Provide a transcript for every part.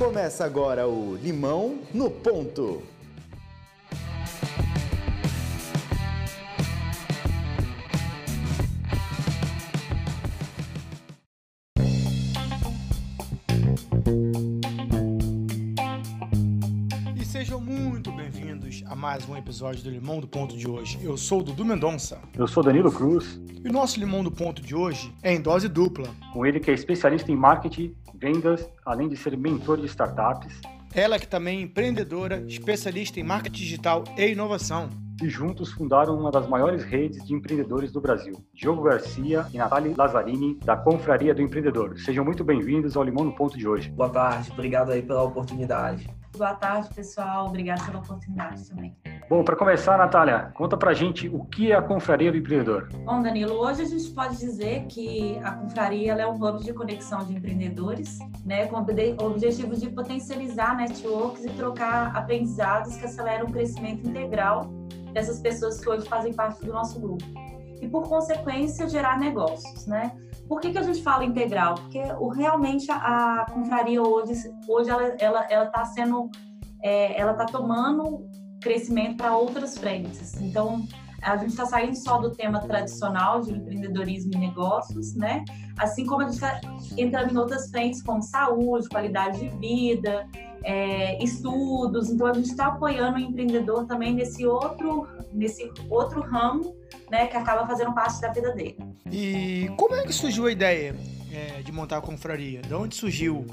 Começa agora o Limão no Ponto. Mais um episódio do Limão do Ponto de hoje. Eu sou o Dudu Mendonça Eu sou Danilo Cruz, e o nosso Limão do Ponto de hoje é em dose dupla. com ele que é especialista em marketing, vendas, além de ser mentor de startups, Ela que também é empreendedora, especialista em marketing digital e inovação. e juntos fundaram uma das maiores redes de empreendedores do Brasil, Diogo Garcia e Natália Lazzarini, da Confraria do Empreendedor. Sejam muito bem-vindos ao Limão no Ponto de hoje. Boa tarde, obrigado aí pela oportunidade. Boa tarde, pessoal. Obrigada pela oportunidade também. Bom, para começar, Natália, conta pra gente o que é a Confraria do Empreendedor. Bom, Danilo, hoje a gente pode dizer que a Confraria é um hub de conexão de empreendedores, né, com o objetivo de potencializar networks e trocar aprendizados que aceleram o crescimento integral dessas pessoas que hoje fazem parte do nosso grupo. E, por consequência, gerar negócios, né? Por que, que a gente fala integral? Porque o, realmente a, a confraria hoje, hoje ela está ela, ela tá sendo, é, ela está tomando crescimento para outras frentes. Então, a gente está saindo só do tema tradicional de empreendedorismo e negócios, né? Assim como a gente está entrando em outras frentes como saúde, qualidade de vida, é, estudos. Então, a gente está apoiando o empreendedor também nesse outro, nesse outro ramo, né? Que acaba fazendo parte da vida dele. E como é que surgiu a ideia é, de montar a confraria? De onde surgiu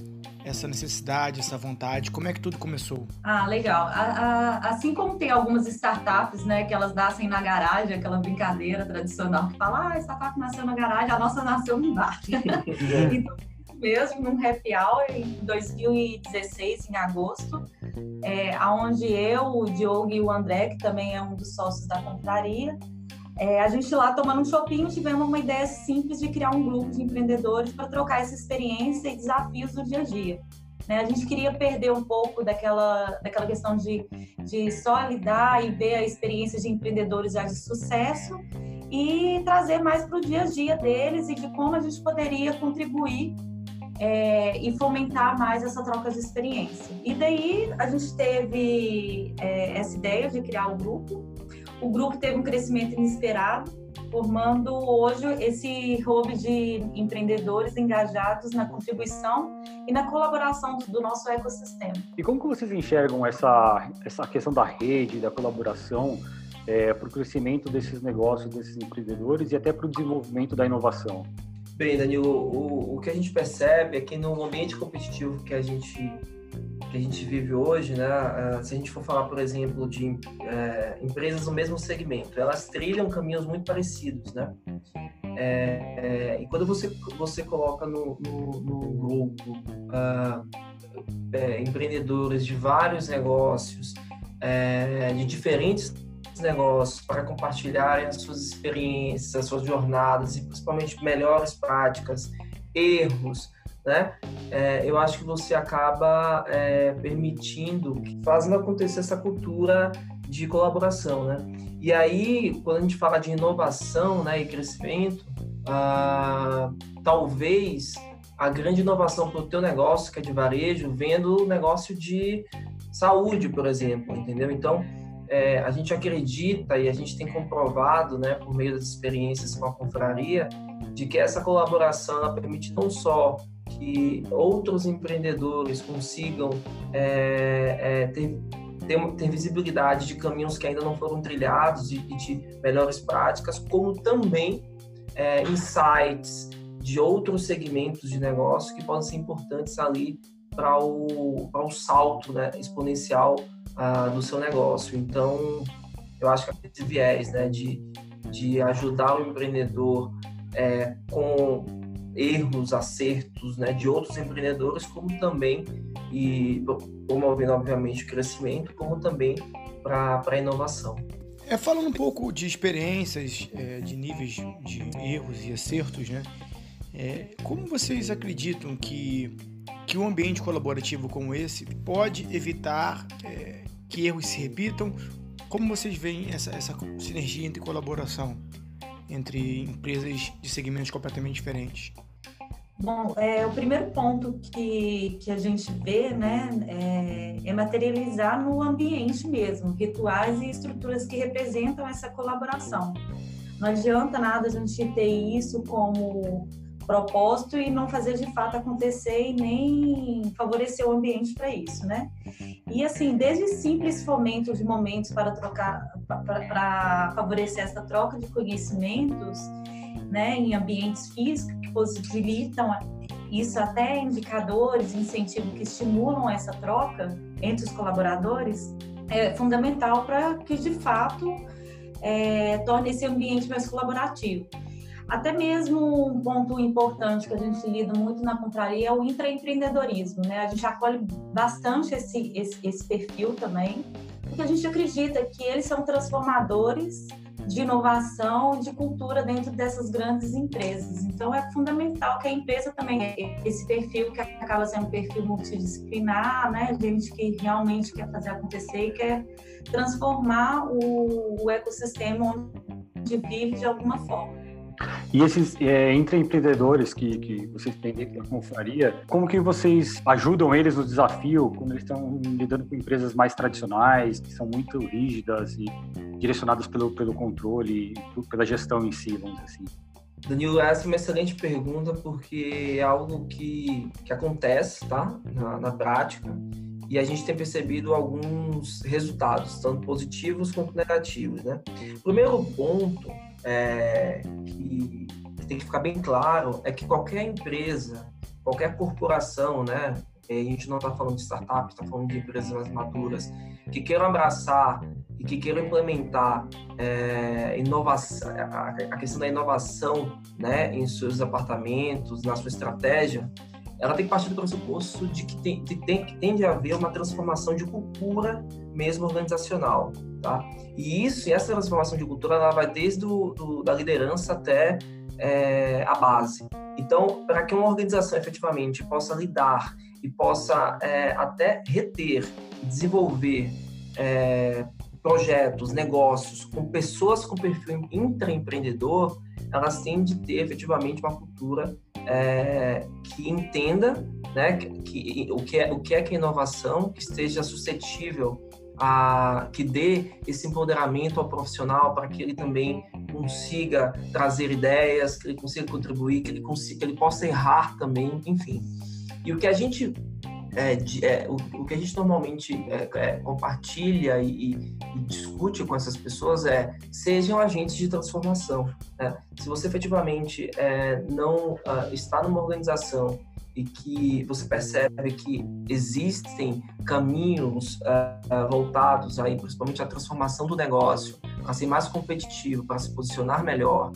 essa necessidade, essa vontade? Como é que tudo começou? Ah, legal. A, a, assim como tem algumas startups, né, que elas nascem na garagem, aquela brincadeira tradicional que fala, ah, a startup nasceu na garagem, a nossa nasceu no bar. então, mesmo num happy hour em 2016, em agosto, é, onde eu, o Diogo e o André, que também é um dos sócios da compraria, é, a gente lá tomando um shopping tivemos uma ideia simples de criar um grupo de empreendedores para trocar essa experiência e desafios do dia a dia. Né? A gente queria perder um pouco daquela, daquela questão de, de só lidar e ver a experiência de empreendedores já de sucesso e trazer mais para o dia a dia deles e de como a gente poderia contribuir é, e fomentar mais essa troca de experiência. E daí a gente teve é, essa ideia de criar o grupo. O grupo teve um crescimento inesperado, formando hoje esse hub de empreendedores engajados na contribuição e na colaboração do nosso ecossistema. E como que vocês enxergam essa, essa questão da rede, da colaboração, é, para o crescimento desses negócios, desses empreendedores e até para o desenvolvimento da inovação? Bem, Danilo, o, o que a gente percebe é que no ambiente competitivo que a gente que a gente vive hoje, né? Se a gente for falar, por exemplo, de é, empresas no mesmo segmento, elas trilham caminhos muito parecidos, né? É, é, e quando você você coloca no, no, no grupo uh, empreendedores de vários negócios, de diferentes negócios para compartilharem as suas experiências, as suas jornadas e principalmente melhores práticas, erros, né? É, eu acho que você acaba é, permitindo, fazendo acontecer essa cultura de colaboração, né? E aí, quando a gente fala de inovação, né, e crescimento, ah, talvez a grande inovação para o teu negócio, que é de varejo, venha do negócio de saúde, por exemplo, entendeu? Então, é, a gente acredita e a gente tem comprovado, né, por meio das experiências com a confraria, de que essa colaboração permite não só que outros empreendedores consigam é, é, ter, ter, ter, visibilidade de caminhos que ainda não foram trilhados e, e de melhores práticas, como também é, insights de outros segmentos de negócio que podem ser importantes ali para o, o salto né, exponencial uh, do seu negócio. Então, eu acho que esse viés né, de, de ajudar o empreendedor é, com erros, acertos né, de outros empreendedores, como também, e promovendo, obviamente, o crescimento, como também para a inovação. É, falando um pouco de experiências, é, de níveis de erros e acertos, né? É, como vocês acreditam que, que um ambiente colaborativo como esse pode evitar é, que erros se repitam? Como vocês veem essa, essa sinergia entre colaboração entre empresas de segmentos completamente diferentes? Bom, é, o primeiro ponto que, que a gente vê né, é, é, materializar no ambiente mesmo, rituais e estruturas que representam essa colaboração. Não adianta nada a gente ter isso como propósito e não fazer de fato acontecer e nem favorecer o ambiente para isso, né? E assim, desde simples fomentos de momentos para trocar, para favorecer essa troca de conhecimentos, né, em ambientes físicos que possibilitam isso até indicadores, incentivos que estimulam essa troca entre os colaboradores, é fundamental para que de fato é, torne esse ambiente mais colaborativo. Até mesmo um ponto importante que a gente lida muito na contraria é o intraempreendedorismo, né? A gente acolhe bastante esse, esse, esse perfil também, porque a gente acredita que eles são transformadores de inovação, de cultura dentro dessas grandes empresas. Então, é fundamental que a empresa também esse perfil que acaba sendo um perfil multidisciplinar, né? Gente que realmente quer fazer acontecer e quer transformar o, o ecossistema onde vive de alguma forma. E esses é, empreendedores que, que vocês têm dentro da confraria, como que vocês ajudam eles no desafio quando eles estão lidando com empresas mais tradicionais, que são muito rígidas e direcionadas pelo, pelo controle, pela gestão em si, vamos dizer assim? Danilo, essa é uma excelente pergunta porque é algo que, que acontece, tá? Na, na prática e a gente tem percebido alguns resultados, tanto positivos quanto negativos, né? O primeiro ponto é, que tem que ficar bem claro é que qualquer empresa, qualquer corporação, né? A gente não está falando de startups, está falando de empresas mais maduras que queiram abraçar e que queiram implementar é, inovação, a questão da inovação, né, em seus apartamentos, na sua estratégia, ela tem que partir do pressuposto de que tem, de, tem, que tem de haver uma transformação de cultura mesmo organizacional, tá? E isso, e essa transformação de cultura, ela vai desde do, do da liderança até é, a base. Então, para que uma organização efetivamente possa lidar e possa é, até reter, desenvolver é, projetos, negócios com pessoas com perfil intraempreendedor, elas têm de ter efetivamente uma cultura é, que entenda né, que, o, que é, o que é que é inovação, que esteja suscetível a que dê esse empoderamento ao profissional para que ele também consiga trazer ideias, que ele consiga contribuir, que ele consiga, que ele possa errar também, enfim. E o que a gente é, de, é, o, o, que a gente normalmente é, é compartilha e, e, discute com essas pessoas é sejam agentes de transformação. Né? Se você efetivamente é, não uh, está numa organização e que você percebe que existem caminhos uh, voltados aí, principalmente à transformação do negócio, para ser mais competitivo, para se posicionar melhor,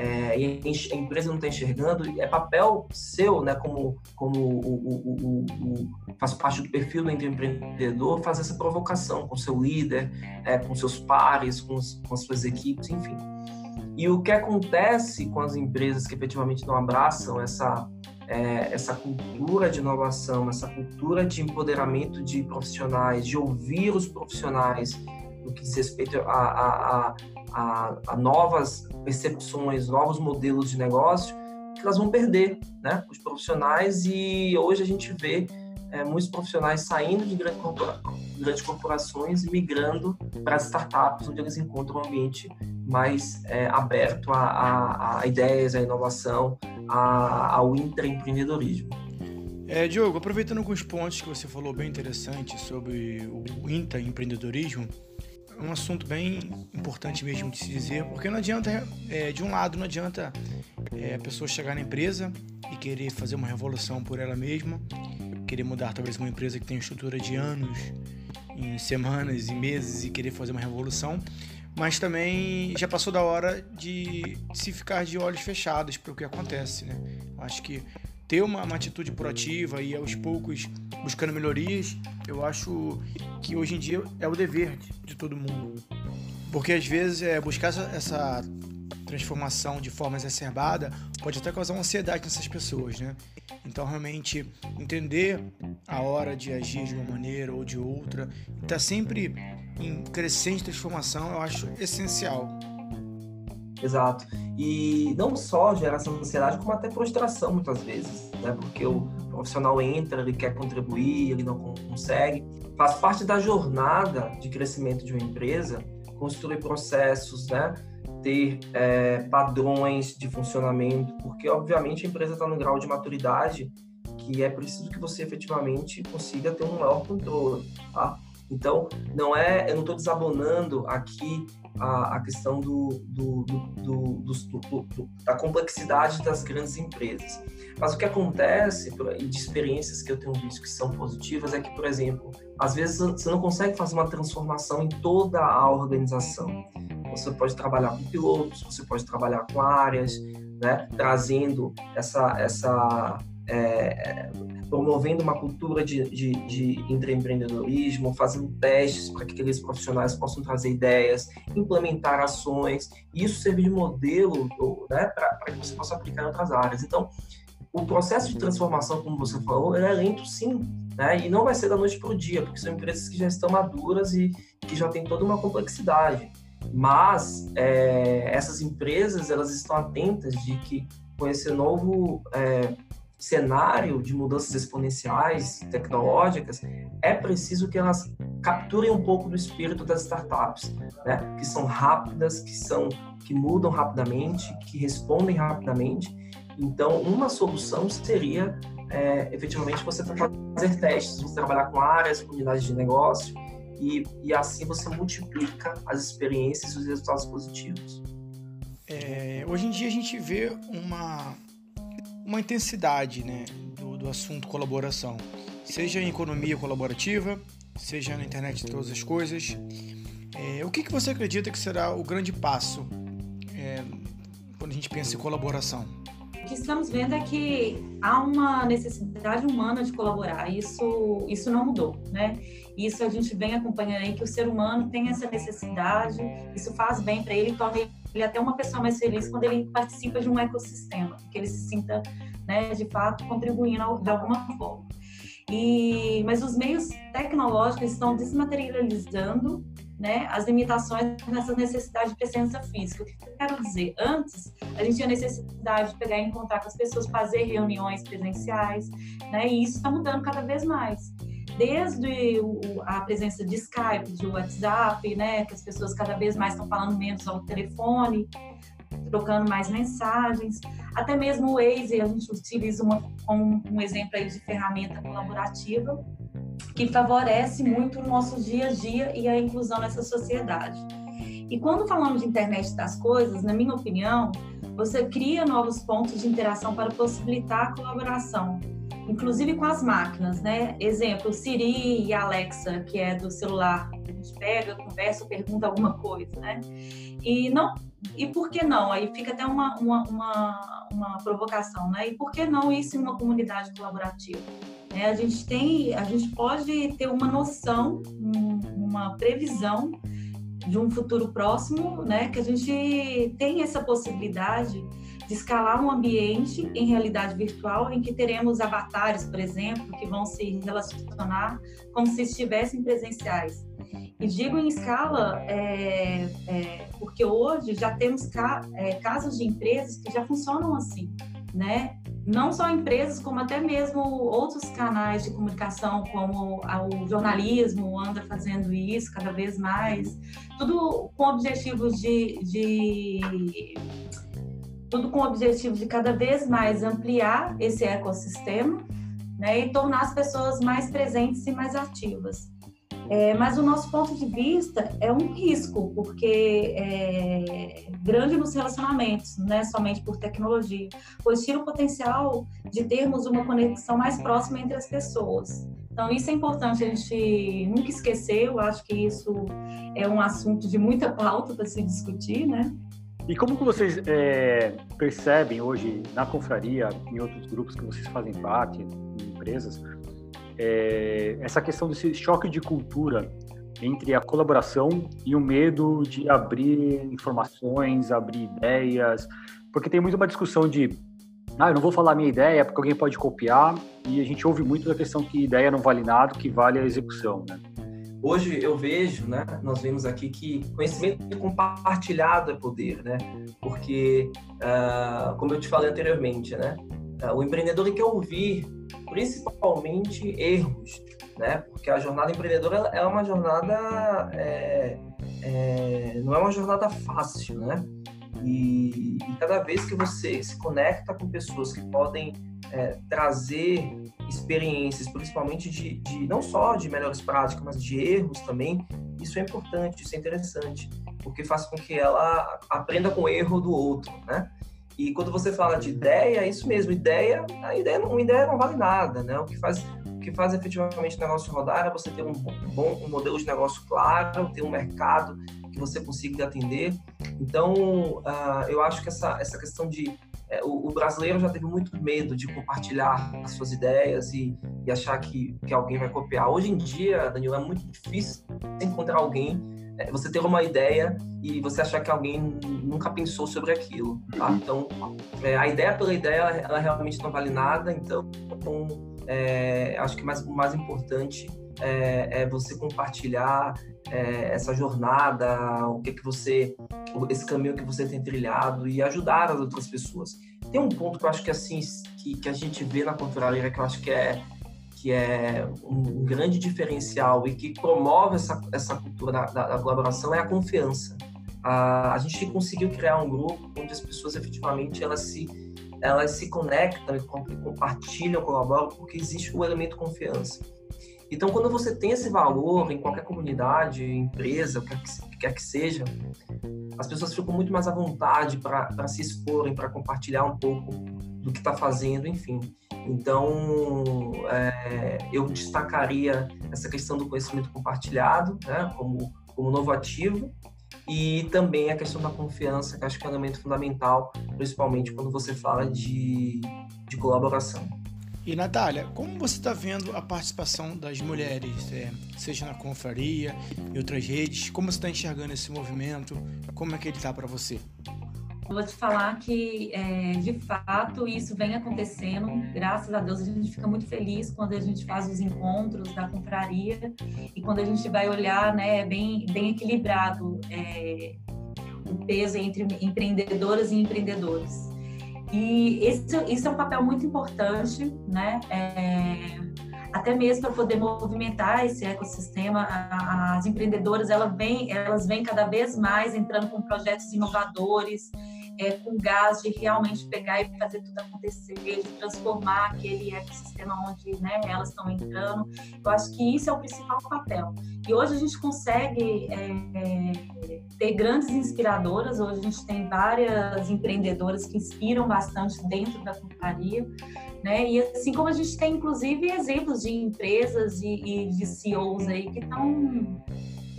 é, e a empresa não está enxergando, é papel seu, né, como, como o, o, o, faz parte do perfil do empreendedor, fazer essa provocação com seu líder, é, com seus pares, com, com as suas equipes, enfim. E o que acontece com as empresas que efetivamente não abraçam essa, é, essa cultura de inovação, essa cultura de empoderamento de profissionais, de ouvir os profissionais no que diz respeito a, a, a a, a novas percepções, novos modelos de negócio, que elas vão perder, né? Os profissionais e hoje a gente vê é, muitos profissionais saindo de grande corpora grandes corporações e migrando para startups, onde eles encontram um ambiente mais é, aberto a, a, a, ideias, a inovação, a, ao intraempreendedorismo. É, Diogo, aproveitando alguns pontos que você falou bem interessante sobre o intraempreendedorismo, é um assunto bem importante mesmo de se dizer, porque não adianta, é, de um lado, não adianta é, a pessoa chegar na empresa e querer fazer uma revolução por ela mesma, querer mudar talvez uma empresa que tem estrutura de anos, em semanas e meses e querer fazer uma revolução, mas também já passou da hora de se ficar de olhos fechados para o que acontece, né? Acho que ter uma, uma, atitude proativa e aos poucos buscando melhorias, eu acho que hoje em dia é o dever de, todo mundo. Porque às vezes é, buscar essa, essa, transformação de forma exacerbada pode até causar uma ansiedade nessas pessoas, né? Então, realmente, entender a hora de agir de uma maneira ou de outra, estar tá sempre em crescente transformação, eu acho essencial. Exato. e não só gera essa ansiedade, como até frustração muitas vezes, né? Porque o profissional entra, ele quer contribuir, ele não consegue. Faz parte da jornada de crescimento de uma empresa construir processos, né? ter é, padrões de funcionamento, porque obviamente a empresa está no grau de maturidade que é preciso que você efetivamente consiga ter um maior controle, tá? Então, não é, eu não estou desabonando aqui a, a questão do, do, do, do, da complexidade das grandes empresas. Mas o que acontece, e de experiências que eu tenho visto que são positivas, é que, por exemplo, às vezes você não consegue fazer uma transformação em toda a organização. Você pode trabalhar com pilotos, você pode trabalhar com áreas, né, trazendo essa, essa é, promovendo uma cultura de, de, de empreendedorismo, fazendo testes para que aqueles profissionais possam trazer ideias, implementar ações, e isso servir de modelo né, para que você possa aplicar em outras áreas. Então, o processo de transformação, como você falou, é lento sim, né? e não vai ser da noite para o dia, porque são empresas que já estão maduras e que já têm toda uma complexidade. Mas é, essas empresas elas estão atentas de que com esse novo é, cenário de mudanças exponenciais tecnológicas, é preciso que elas capturem um pouco do espírito das startups, né? que são rápidas, que são que mudam rapidamente, que respondem rapidamente. Então, uma solução seria é, efetivamente você fazer testes, você trabalhar com áreas, com unidades de negócio e, e assim você multiplica as experiências e os resultados positivos. É, hoje em dia a gente vê uma uma intensidade né, do, do assunto colaboração, seja em economia colaborativa, seja na internet de todas as coisas. É, o que, que você acredita que será o grande passo é, quando a gente pensa em colaboração? O que estamos vendo é que há uma necessidade humana de colaborar. Isso, isso não mudou, né? Isso a gente vem acompanhando aí que o ser humano tem essa necessidade. Isso faz bem para ele, torna ele é até uma pessoa mais feliz quando ele participa de um ecossistema, que ele se sinta, né, de fato, contribuindo de alguma forma. E, mas os meios tecnológicos estão desmaterializando né, as limitações nessa necessidade de presença física. O que eu quero dizer? Antes, a gente tinha necessidade de pegar e encontrar com as pessoas, fazer reuniões presenciais, né, e isso está mudando cada vez mais desde a presença de Skype, de WhatsApp, né, que as pessoas cada vez mais estão falando menos ao telefone, trocando mais mensagens, até mesmo o Waze, a gente utiliza uma, como um exemplo aí de ferramenta colaborativa que favorece muito o nosso dia a dia e a inclusão nessa sociedade. E quando falamos de internet das coisas, na minha opinião, você cria novos pontos de interação para possibilitar a colaboração, inclusive com as máquinas, né? Exemplo, Siri e Alexa, que é do celular, a gente pega, conversa, pergunta alguma coisa, né? E não e por que não? Aí fica até uma, uma, uma, uma provocação, né? E por que não isso em uma comunidade colaborativa? É, a gente tem, a gente pode ter uma noção, uma previsão de um futuro próximo, né? Que a gente tem essa possibilidade de escalar um ambiente em realidade virtual em que teremos avatares, por exemplo, que vão se relacionar como se estivessem presenciais. E digo em escala é, é, porque hoje já temos ca, é, casos de empresas que já funcionam assim, né? Não só empresas, como até mesmo outros canais de comunicação, como o jornalismo anda fazendo isso cada vez mais, tudo com objetivos de, de tudo com o objetivo de cada vez mais ampliar esse ecossistema né, e tornar as pessoas mais presentes e mais ativas. É, mas o nosso ponto de vista é um risco, porque é grande nos relacionamentos, não é somente por tecnologia, pois tira o potencial de termos uma conexão mais próxima entre as pessoas. Então, isso é importante a gente nunca esquecer, eu acho que isso é um assunto de muita pauta para se discutir, né? E como que vocês é, percebem hoje na confraria, em outros grupos que vocês fazem parte, em empresas, é, essa questão desse choque de cultura entre a colaboração e o medo de abrir informações, abrir ideias, porque tem muito uma discussão de ah, eu não vou falar minha ideia porque alguém pode copiar, e a gente ouve muito da questão que ideia não vale nada, que vale a execução, né? Hoje eu vejo, né, nós vemos aqui que conhecimento compartilhado é poder, né? Porque, uh, como eu te falei anteriormente, né, uh, o empreendedor quer ouvir principalmente erros, né? Porque a jornada empreendedora é uma jornada, é, é, não é uma jornada fácil, né? E, e, cada vez que você se conecta com pessoas que podem é, trazer experiências, principalmente de, de, não só de melhores práticas, mas de erros também, isso é importante, isso é interessante, porque faz com que ela aprenda com o erro do outro, né? E quando você fala de ideia, é isso mesmo, ideia, a ideia uma ideia não vale nada, né? O que faz o que faz efetivamente o negócio rodar é você ter um bom um modelo de negócio claro, ter um mercado que você consiga atender. Então, uh, eu acho que essa, essa questão de é, o, o, brasileiro já teve muito medo de compartilhar as suas ideias e, e, achar que, que alguém vai copiar. Hoje em dia, Danilo, é muito difícil encontrar alguém, é, você ter uma ideia e você achar que alguém nunca pensou sobre aquilo. Tá? Uhum. Então, é, a ideia pela ideia, ela, ela, realmente não vale nada. Então, é, acho que mais, o mais importante é, é você compartilhar é, essa jornada, o que que você, esse caminho que você tem trilhado e ajudar as outras pessoas. Tem um ponto que eu acho que assim que, que a gente vê na confraria que eu acho que é que é um grande diferencial e que promove essa, essa cultura da, da, da colaboração é a confiança. A, a gente conseguiu criar um grupo onde as pessoas efetivamente elas se elas se conectam e compartilham, colaboram, porque existe o elemento confiança. Então, quando você tem esse valor em qualquer comunidade, empresa, o que quer que seja, as pessoas ficam muito mais à vontade para se exporem, para compartilhar um pouco do que está fazendo, enfim. Então, é, eu destacaria essa questão do conhecimento compartilhado né, como, como novo ativo e também a questão da confiança, que acho que é um elemento fundamental, principalmente quando você fala de, de colaboração. E Natália, como você está vendo a participação das mulheres, é, seja na confraria e outras redes? Como você está enxergando esse movimento? Como é que ele está para você? Vou te falar que, é, de fato, isso vem acontecendo. Graças a Deus, a gente fica muito feliz quando a gente faz os encontros da confraria e quando a gente vai olhar, né, bem, bem equilibrado é, o peso entre empreendedoras e empreendedores. E esse, isso é um papel muito importante, né? É, até mesmo para poder movimentar esse ecossistema, as empreendedoras elas vêm, elas vêm cada vez mais entrando com projetos inovadores, é, com gás de realmente pegar e fazer tudo acontecer, de transformar aquele ecossistema onde né, elas estão entrando. Eu acho que isso é o principal papel. E hoje a gente consegue é, é, ter grandes inspiradoras, hoje a gente tem várias empreendedoras que inspiram bastante dentro da companhia. Né? E assim como a gente tem, inclusive, exemplos de empresas e, e de CEOs aí que estão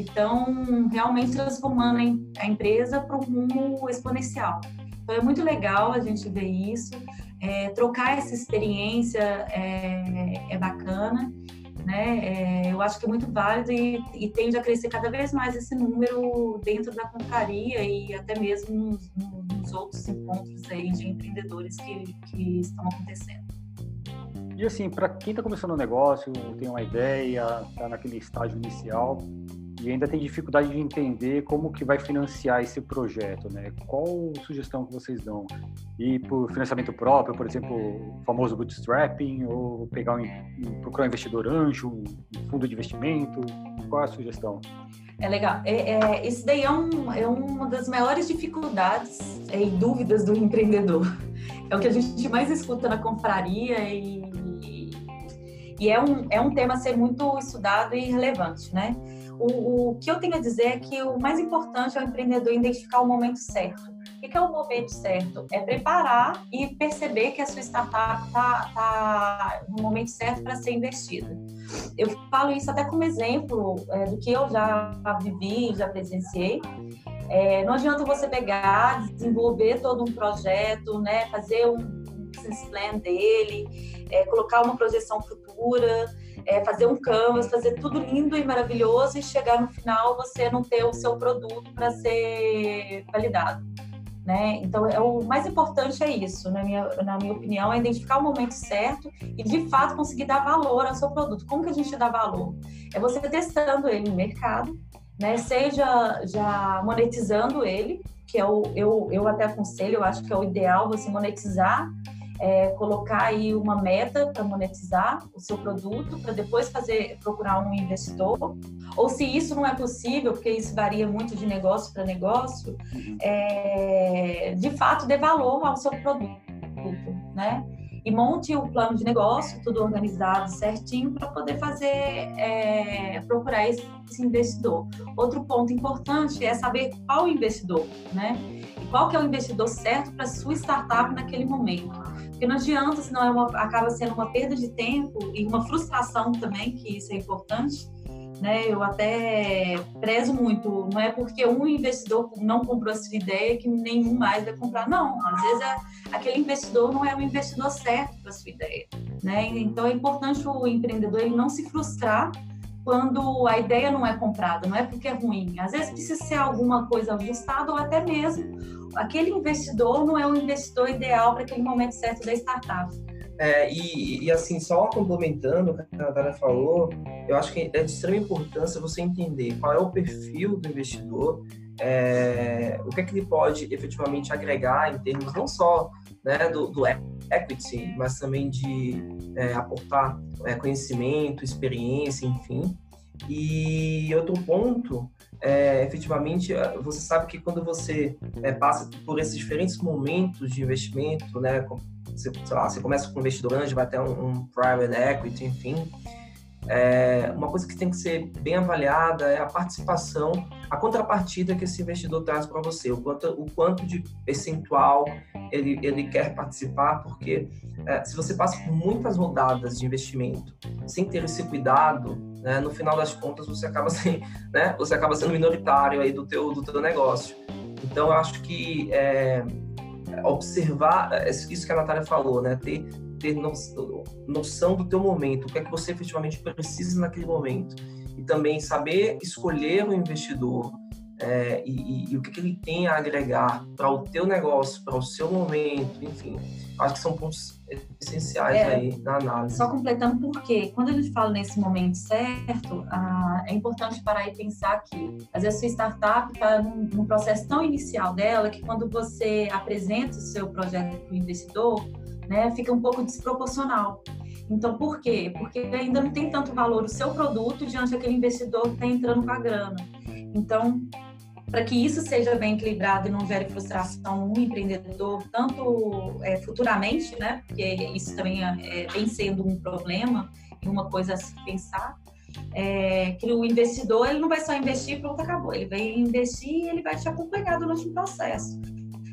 que estão realmente transformando a empresa para um rumo exponencial. Então é muito legal a gente ver isso, é, trocar essa experiência é, é bacana, né? É, eu acho que é muito válido e, e, tende a crescer cada vez mais esse número dentro da compraria e até mesmo nos, nos outros encontros aí de empreendedores que, que estão acontecendo. E assim, para quem está começando um negócio, tem uma ideia, está naquele estágio inicial, e ainda tem dificuldade de entender como que vai financiar esse projeto, né? Qual sugestão que vocês dão? Ir por financiamento próprio, por exemplo, o famoso bootstrapping, ou pegar um, procurar um investidor anjo, um fundo de investimento? Qual a sugestão? É legal. É, é, daí é, um, é uma das maiores dificuldades é, e dúvidas do empreendedor. É o que a gente mais escuta na confraria e, e é, um, é um tema a ser muito estudado e relevante, né? O, o, que eu tenho a dizer é que o mais importante é o empreendedor identificar o momento certo. O que é o momento certo? É preparar e perceber que a sua startup está tá no momento certo para ser investida. Eu falo isso até como exemplo é, do que eu já vivi, já presenciei. É, não adianta você pegar, desenvolver todo um projeto, né, fazer um business plan dele, é, colocar uma projeção futura, é, fazer um canvas, fazer tudo lindo e maravilhoso e chegar no final você não ter o seu produto para ser validado. Né? Então, é, o mais importante é isso, na minha, na minha opinião, é identificar o momento certo e, de fato, conseguir dar valor ao seu produto. Como que a gente dá valor? É você testando ele no mercado, né? seja já monetizando ele, que é o, eu, eu até aconselho, eu acho que é o ideal você monetizar é, colocar aí uma meta para monetizar o seu produto, para depois fazer procurar um investidor. Ou se isso não é possível, porque isso varia muito de negócio para negócio, uhum. é, de fato dê valor ao seu produto, né? E monte o plano de negócio, tudo organizado certinho, para poder fazer, é, procurar esse, esse investidor. Outro ponto importante é saber qual investidor, né? E qual que é o investidor certo para sua startup naquele momento. Porque não adianta, senão é uma, acaba sendo uma perda de tempo e uma frustração também, que isso é importante. Né? Eu até prezo muito, não é porque um investidor não comprou essa ideia que nenhum mais vai comprar, não. Às vezes é, aquele investidor não é o investidor certo para sua ideia, né? Então é importante o empreendedor ele não se frustrar quando a ideia não é comprada, não é porque é ruim. Às vezes precisa ser alguma coisa ajustada ou até mesmo aquele investidor não é o investidor ideal para aquele momento certo da startup. É, e, e, assim, só complementando o que a Natália falou, eu acho que é de extrema importância você entender qual é o perfil do investidor, é, o que é que ele pode efetivamente agregar em termos não só né, do, do equity, mas também de é, aportar é, conhecimento, experiência, enfim. E outro ponto é, efetivamente, é, você sabe que quando você é, passa por esses diferentes momentos de investimento, né, você, lá, você começa com um investidor anjo, vai até um, um private equity, enfim, é, uma coisa que tem que ser bem avaliada é a participação, a contrapartida que esse investidor traz para você, o quanto, o quanto de percentual ele, ele quer participar, porque é, se você passa por muitas rodadas de investimento sem ter esse cuidado, né, no final das contas você acaba, sem, né, você acaba sendo minoritário aí do teu, do teu negócio. Então, eu acho que é, observar é, isso que a Natália falou, né, ter ter noção do teu momento, o que é que você efetivamente precisa naquele momento. E também saber escolher o investidor é, e, e, e, o que, que, ele tem a agregar para o teu negócio, para o seu momento, enfim. Acho que são pontos essenciais é, aí na análise. Só completando porque quando a gente fala nesse momento certo, ah, é importante parar e pensar que às vezes a sua startup está num, num, processo tão inicial dela que quando você apresenta o seu projeto para o investidor, né, fica um pouco desproporcional. Então, por quê? Porque ainda não tem tanto valor o seu produto diante daquele investidor que está entrando com a grana. Então, para que isso seja bem equilibrado e não gere frustração no empreendedor, tanto é, futuramente, né? Porque isso também é, é, vem sendo um problema e uma coisa a se pensar, é, que o investidor ele não vai só investir e pronto, acabou. Ele vai investir e ele vai te acompanhar durante o processo.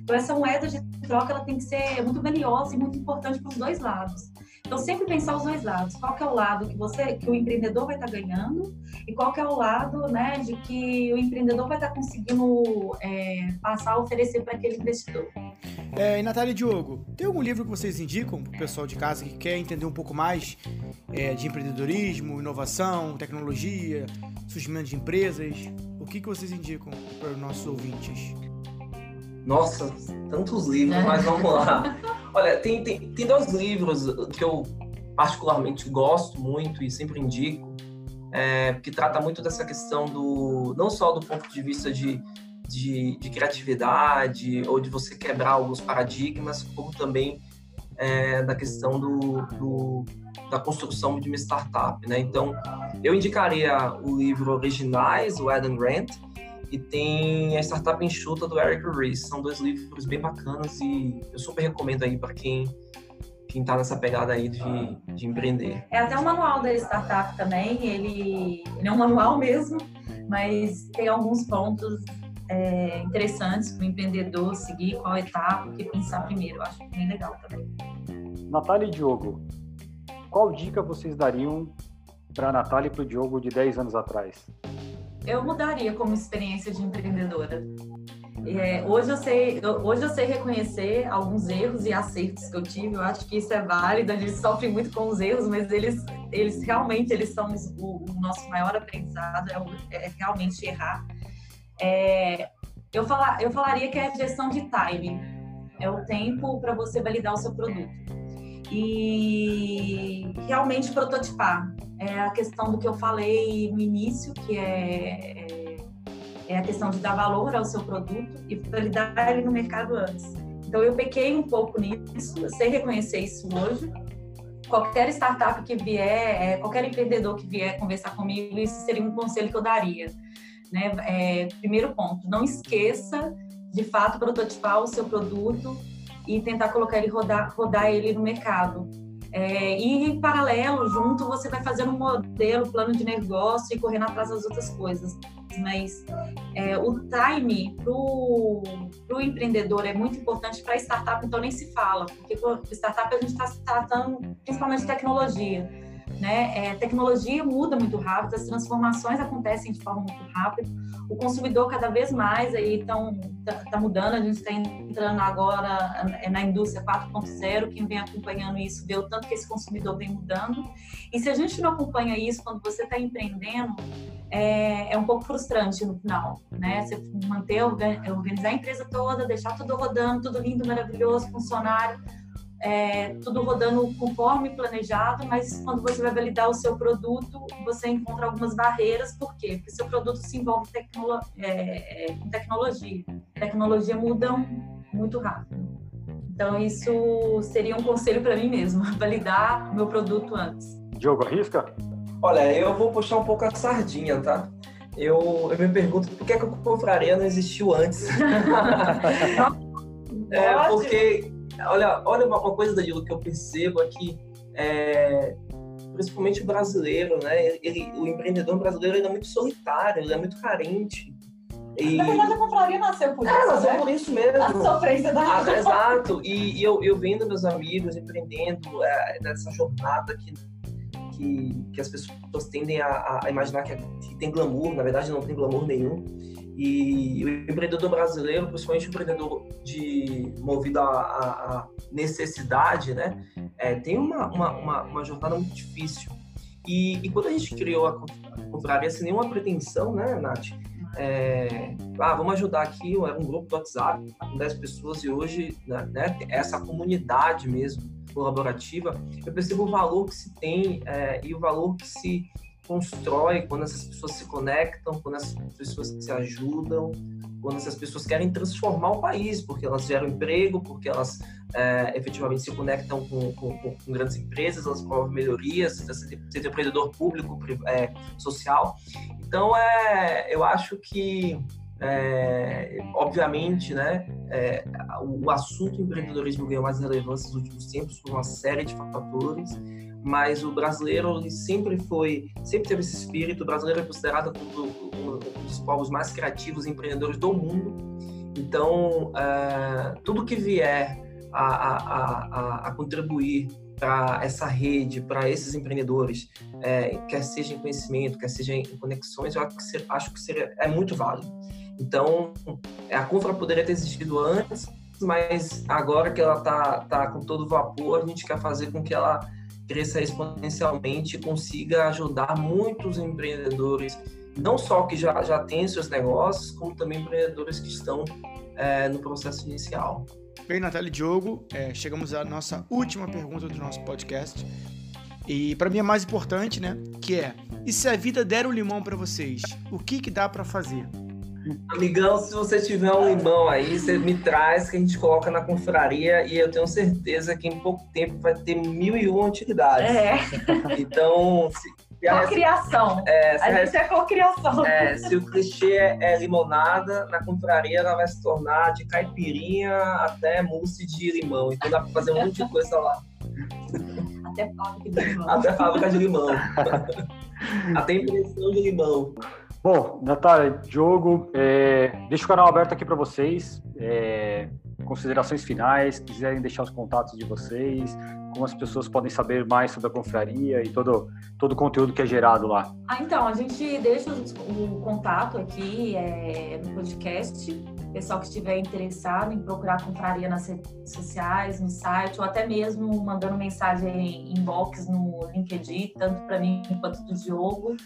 Então, essa moeda de troca ela tem que ser muito valiosa e muito importante para os dois lados. Então, sempre pensar os dois lados. Qual é o lado que você, que o empreendedor vai estar tá ganhando e qual é o lado, né, de que o empreendedor vai estar tá conseguindo é, passar a oferecer para aquele investidor. É, e Natália e Diogo, tem algum livro que vocês indicam para o pessoal de casa que quer entender um pouco mais é, de empreendedorismo, inovação, tecnologia, surgimento de empresas? O que, que vocês indicam para os nossos ouvintes? Nossa, tantos livros, mas vamos lá. Olha, tem, tem, tem dois livros que eu particularmente gosto muito e sempre indico, é, que trata muito dessa questão do não só do ponto de vista de, de, de criatividade ou de você quebrar alguns paradigmas, como também é, da questão do, do, da construção de uma startup, né? Então, eu indicaria o livro Originais, o Adam Grant, e tem a Startup Enxuta do Eric Ries. São dois livros bem bacanas e eu super recomendo aí para quem quem está nessa pegada aí de, de empreender. É até o manual da startup também, ele, ele é um manual mesmo, mas tem alguns pontos é, interessantes para o empreendedor seguir, qual etapa, o que pensar primeiro. Eu acho bem legal também. Natália e Diogo, qual dica vocês dariam para a Natália e para o Diogo de 10 anos atrás? Eu mudaria como experiência de empreendedora. É, hoje, eu sei, hoje eu sei reconhecer alguns erros e acertos que eu tive. Eu acho que isso é válido. A gente sofre muito com os erros, mas eles, eles realmente eles são o, o nosso maior aprendizado é, é realmente errar. É, Eu, falar, eu falaria que é a gestão de time. É o tempo para você validar o seu produto. E realmente prototipar. É a questão do que eu falei no início, que é, é, é a questão de dar valor ao seu produto e validar ele no mercado antes. Então, eu pequei um pouco nisso, eu sei reconhecer isso hoje. Qualquer startup que vier, é, qualquer empreendedor que vier conversar comigo, isso seria um conselho que eu daria. Né? É, primeiro ponto, não esqueça de fato prototipar o seu produto e tentar colocar ele rodar, rodar ele no mercado. É, e em paralelo, junto, você vai fazendo um modelo, plano de negócio e correndo atrás das outras coisas. Mas é, o time para o empreendedor é muito importante para startup, então nem se fala, porque startup a gente está tratando principalmente de tecnologia. Né? É, tecnologia muda muito rápido, as transformações acontecem de forma muito rápida. O consumidor cada vez mais aí então tá, tá mudando. A gente está entrando agora é, na indústria 4.0. Quem vem acompanhando isso vê o tanto que esse consumidor vem mudando. E se a gente não acompanha isso quando você está empreendendo, é, é, um pouco frustrante no final, né? Você manter, organizar a empresa toda, deixar tudo rodando, tudo lindo, maravilhoso, funcionário é, tudo rodando conforme planejado, mas quando você vai validar o seu produto, você encontra algumas barreiras, por quê? Porque seu produto se envolve tecno, é, com tecnologia. A tecnologia muda muito rápido. Então, isso seria um conselho para mim mesmo, validar o meu produto antes. Diogo, arrisca? Olha, eu vou puxar um pouco a sardinha, tá? Eu, eu me pergunto por que, é que a confraria não existiu antes. é, porque olha, olha uma, coisa, Danilo, que eu percebo aqui, é, principalmente o brasileiro, né? Ele, o empreendedor brasileiro ele é muito solitário, ele é muito carente. E... Na verdade, a confraria nasceu por é, isso. É, nasceu né? por isso mesmo. A sofrência da ah, Exato. E, e, eu, eu vendo meus amigos empreendendo é, nessa jornada que, que, que as pessoas tendem a, a imaginar que, que tem glamour, na verdade não tem glamour nenhum. E o empreendedor brasileiro, principalmente o empreendedor de, movido à, necessidade, né, é, tem uma, uma, uma, uma, jornada muito difícil. E, e, quando a gente criou a confraria sem nenhuma pretensão, né, Nath? É, ah, vamos ajudar aqui, era um grupo do WhatsApp com 10 pessoas e hoje, né, né, essa comunidade mesmo colaborativa, eu percebo o valor que se tem é, e o valor que se constrói, quando essas pessoas se conectam, quando essas pessoas se ajudam, quando essas pessoas querem transformar o país, porque elas geram emprego, porque elas é, efetivamente se conectam com, com, com, grandes empresas, elas promovem melhorias, ser empreendedor público, é, social. Então, é, eu acho que é, obviamente, né, é, o assunto empreendedorismo ganhou mais relevância nos últimos tempos por uma série de fatores, mas o brasileiro sempre foi, sempre teve esse espírito. O brasileiro é considerado um, um dos povos mais criativos e empreendedores do mundo. Então, é, tudo que vier a, a, a, a contribuir para essa rede, para esses empreendedores, é, quer seja em conhecimento, quer seja em conexões, eu acho que, acho que seria, é muito válido. Então, a Confra poderia ter existido antes, mas agora que ela está tá com todo vapor, a gente quer fazer com que ela cresça exponencialmente e consiga ajudar muitos empreendedores, não só que já, já têm seus negócios, como também empreendedores que estão é, no processo inicial. Bem, Natália e Diogo, é, chegamos à nossa última pergunta do nosso podcast. E para mim é mais importante, né? Que é: e se a vida der um limão para vocês, o que que dá para fazer? Amigão, se você tiver um limão aí, você me traz que a gente coloca na confraria e eu tenho certeza que em pouco tempo vai ter mil e uma utilidades. É. Então, se, Cocriação. É, a gente é cocriação. É, se o clichê é, é, limonada, na confraria ela vai se tornar de caipirinha até mousse de limão. Então dá para fazer um monte de coisa lá. Até fábrica de limão. Até fábrica de limão. até impressão de limão. Bom, Natália, Diogo, é, deixa o canal aberto aqui para vocês. É, considerações finais, quiserem deixar os contatos de vocês, como as pessoas podem saber mais sobre a confraria e todo, todo o conteúdo que é gerado lá. Ah, então, a gente deixa o, contato aqui é, no podcast. Pessoal que estiver interessado em procurar a confraria nas redes sociais, no site, ou até mesmo mandando mensagem em inbox no LinkedIn, tanto para mim quanto do Diogo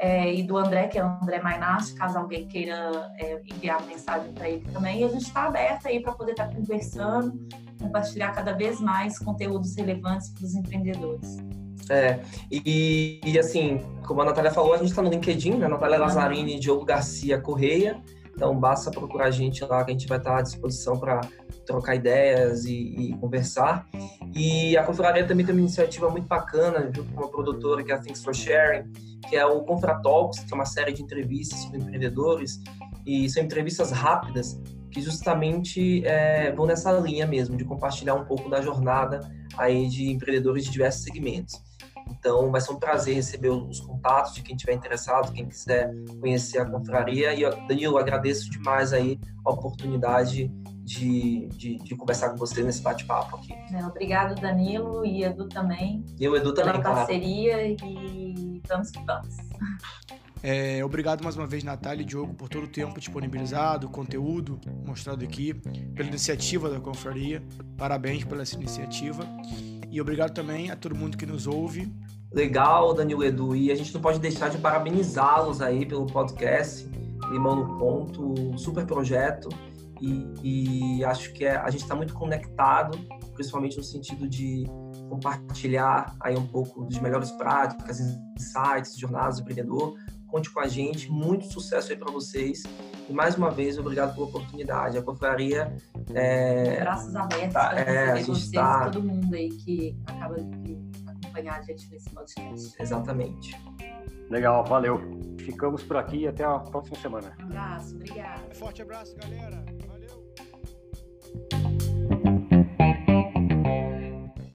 é, e do André, que é o André Mainardi, caso alguém queira é, enviar mensagem para ele também. E a gente está aberta aí para poder estar tá conversando, compartilhar cada vez mais conteúdos relevantes para os empreendedores. É, e, e, assim, como a Natália falou, a gente está no LinkedIn, né? Natália Lazzarini e Diogo Garcia Correia. Então, basta procurar a gente lá, que a gente vai estar à disposição para trocar ideias e, e, conversar. E a Confraria também tem uma iniciativa muito bacana, junto com uma produtora que é a Things for Sharing, que é o Confratalks, que é uma série de entrevistas com empreendedores. E são entrevistas rápidas que justamente é, vão nessa linha mesmo, de compartilhar um pouco da jornada aí de empreendedores de diversos segmentos. Então, vai ser um prazer receber os contatos de quem estiver interessado, quem quiser conhecer a confraria. E, Danilo, agradeço demais aí a oportunidade de, de, de conversar com você nesse bate-papo aqui. Obrigado, Danilo, e Edu também. E o Edu também, pela parceria claro. e vamos que vamos. É, obrigado mais uma vez, Natália e Diogo, por todo o tempo disponibilizado, conteúdo mostrado aqui, pela iniciativa da confraria. Parabéns pela essa iniciativa. E obrigado também a todo mundo que nos ouve. Legal, Danilo Edu. E a gente não pode deixar de parabenizá-los aí pelo podcast Limão no Ponto, super projeto. E, e acho que é, a gente está muito conectado, principalmente no sentido de compartilhar aí um pouco de melhores práticas, insights, jornadas do empreendedor, conte com a gente, muito sucesso aí para vocês. E mais uma vez, obrigado pela oportunidade. A confraria. É, Braços abertos tá, para é, receber vocês tá... todo mundo aí que acaba de acompanhar a gente nesse podcast. Exatamente. Legal, valeu. Ficamos por aqui e até a próxima semana. Um abraço, obrigado. Forte abraço, galera.